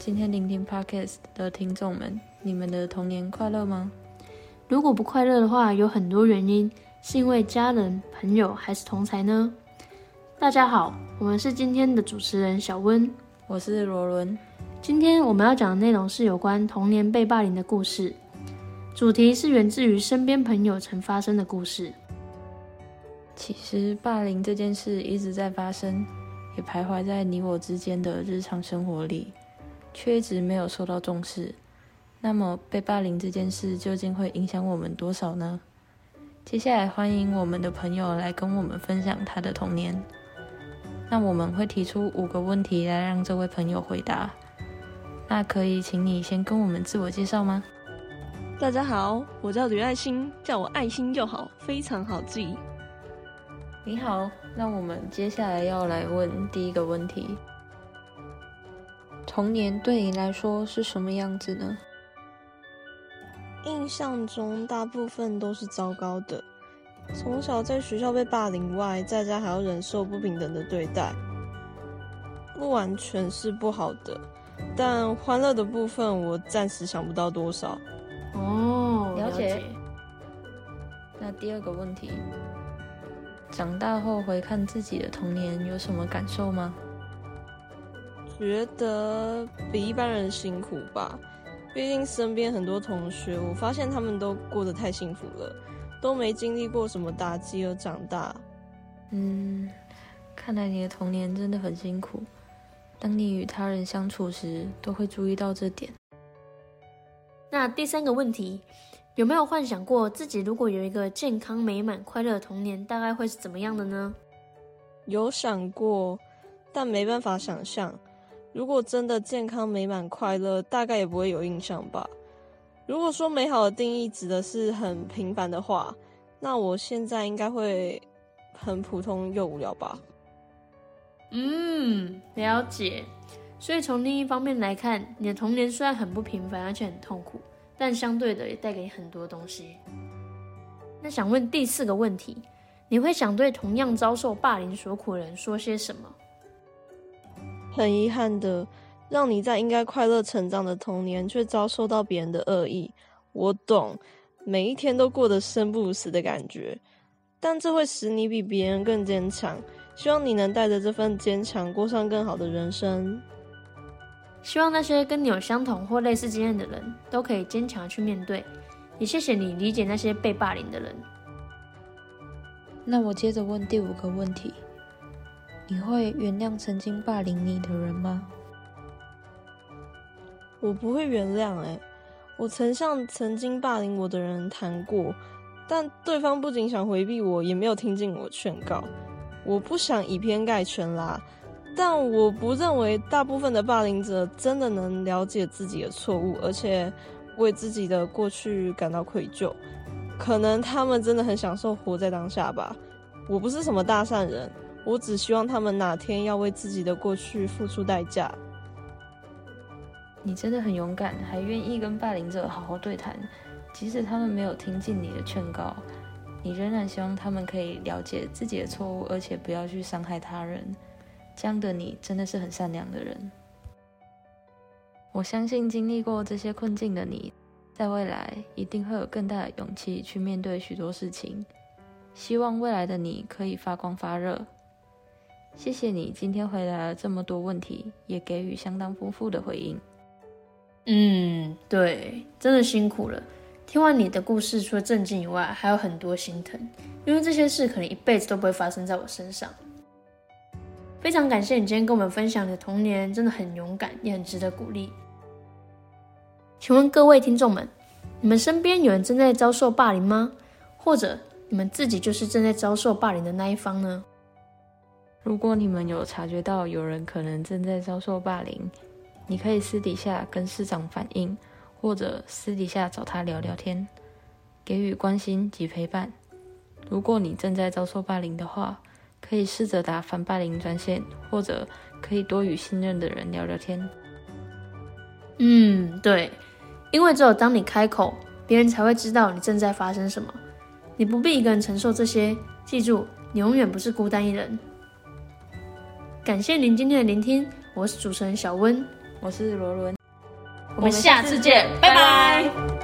今天聆听 Podcast 的听众们，你们的童年快乐吗？如果不快乐的话，有很多原因，是因为家人、朋友还是同才呢？大家好，我们是今天的主持人小温，我是罗伦。今天我们要讲的内容是有关童年被霸凌的故事，主题是源自于身边朋友曾发生的故事。其实霸凌这件事一直在发生，也徘徊在你我之间的日常生活里，却一直没有受到重视。那么被霸凌这件事究竟会影响我们多少呢？接下来欢迎我们的朋友来跟我们分享他的童年。那我们会提出五个问题来让这位朋友回答。那可以请你先跟我们自我介绍吗？大家好，我叫吕爱心，叫我爱心就好，非常好记。你好，那我们接下来要来问第一个问题：童年对你来说是什么样子呢？印象中大部分都是糟糕的。从小在学校被霸凌外，在家还要忍受不平等的对待，不完全是不好的。但欢乐的部分，我暂时想不到多少。哦，了解。那第二个问题。长大后回看自己的童年，有什么感受吗？觉得比一般人辛苦吧。毕竟身边很多同学，我发现他们都过得太幸福了，都没经历过什么打击而长大。嗯，看来你的童年真的很辛苦。当你与他人相处时，都会注意到这点。那第三个问题。有没有幻想过自己如果有一个健康、美满、快乐的童年，大概会是怎么样的呢？有想过，但没办法想象。如果真的健康、美满、快乐，大概也不会有印象吧。如果说美好的定义指的是很平凡的话，那我现在应该会很普通又无聊吧。嗯，了解。所以从另一方面来看，你的童年虽然很不平凡，而且很痛苦。但相对的也带给你很多东西。那想问第四个问题，你会想对同样遭受霸凌所苦的人说些什么？很遗憾的，让你在应该快乐成长的童年，却遭受到别人的恶意。我懂，每一天都过得生不如死的感觉，但这会使你比别人更坚强。希望你能带着这份坚强，过上更好的人生。希望那些跟你有相同或类似经验的人都可以坚强去面对。也谢谢你理解那些被霸凌的人。那我接着问第五个问题：你会原谅曾经霸凌你的人吗？我不会原谅哎，我曾向曾经霸凌我的人谈过，但对方不仅想回避我，也没有听进我劝告。我不想以偏概全啦。但我不认为大部分的霸凌者真的能了解自己的错误，而且为自己的过去感到愧疚。可能他们真的很享受活在当下吧。我不是什么大善人，我只希望他们哪天要为自己的过去付出代价。你真的很勇敢，还愿意跟霸凌者好好对谈，即使他们没有听进你的劝告，你仍然希望他们可以了解自己的错误，而且不要去伤害他人。这样的你真的是很善良的人。我相信经历过这些困境的你，在未来一定会有更大的勇气去面对许多事情。希望未来的你可以发光发热。谢谢你今天回答了这么多问题，也给予相当丰富的回应。嗯，对，真的辛苦了。听完你的故事，除了震惊以外，还有很多心疼，因为这些事可能一辈子都不会发生在我身上。非常感谢你今天跟我们分享你的童年，真的很勇敢，也很值得鼓励。请问各位听众们，你们身边有人正在遭受霸凌吗？或者你们自己就是正在遭受霸凌的那一方呢？如果你们有察觉到有人可能正在遭受霸凌，你可以私底下跟市长反映，或者私底下找他聊聊天，给予关心及陪伴。如果你正在遭受霸凌的话，可以试着打反霸凌专线，或者可以多与信任的人聊聊天。嗯，对，因为只有当你开口，别人才会知道你正在发生什么。你不必一个人承受这些，记住，你永远不是孤单一人。感谢您今天的聆听我是主持人小温。我是罗伦。我们下次见拜拜。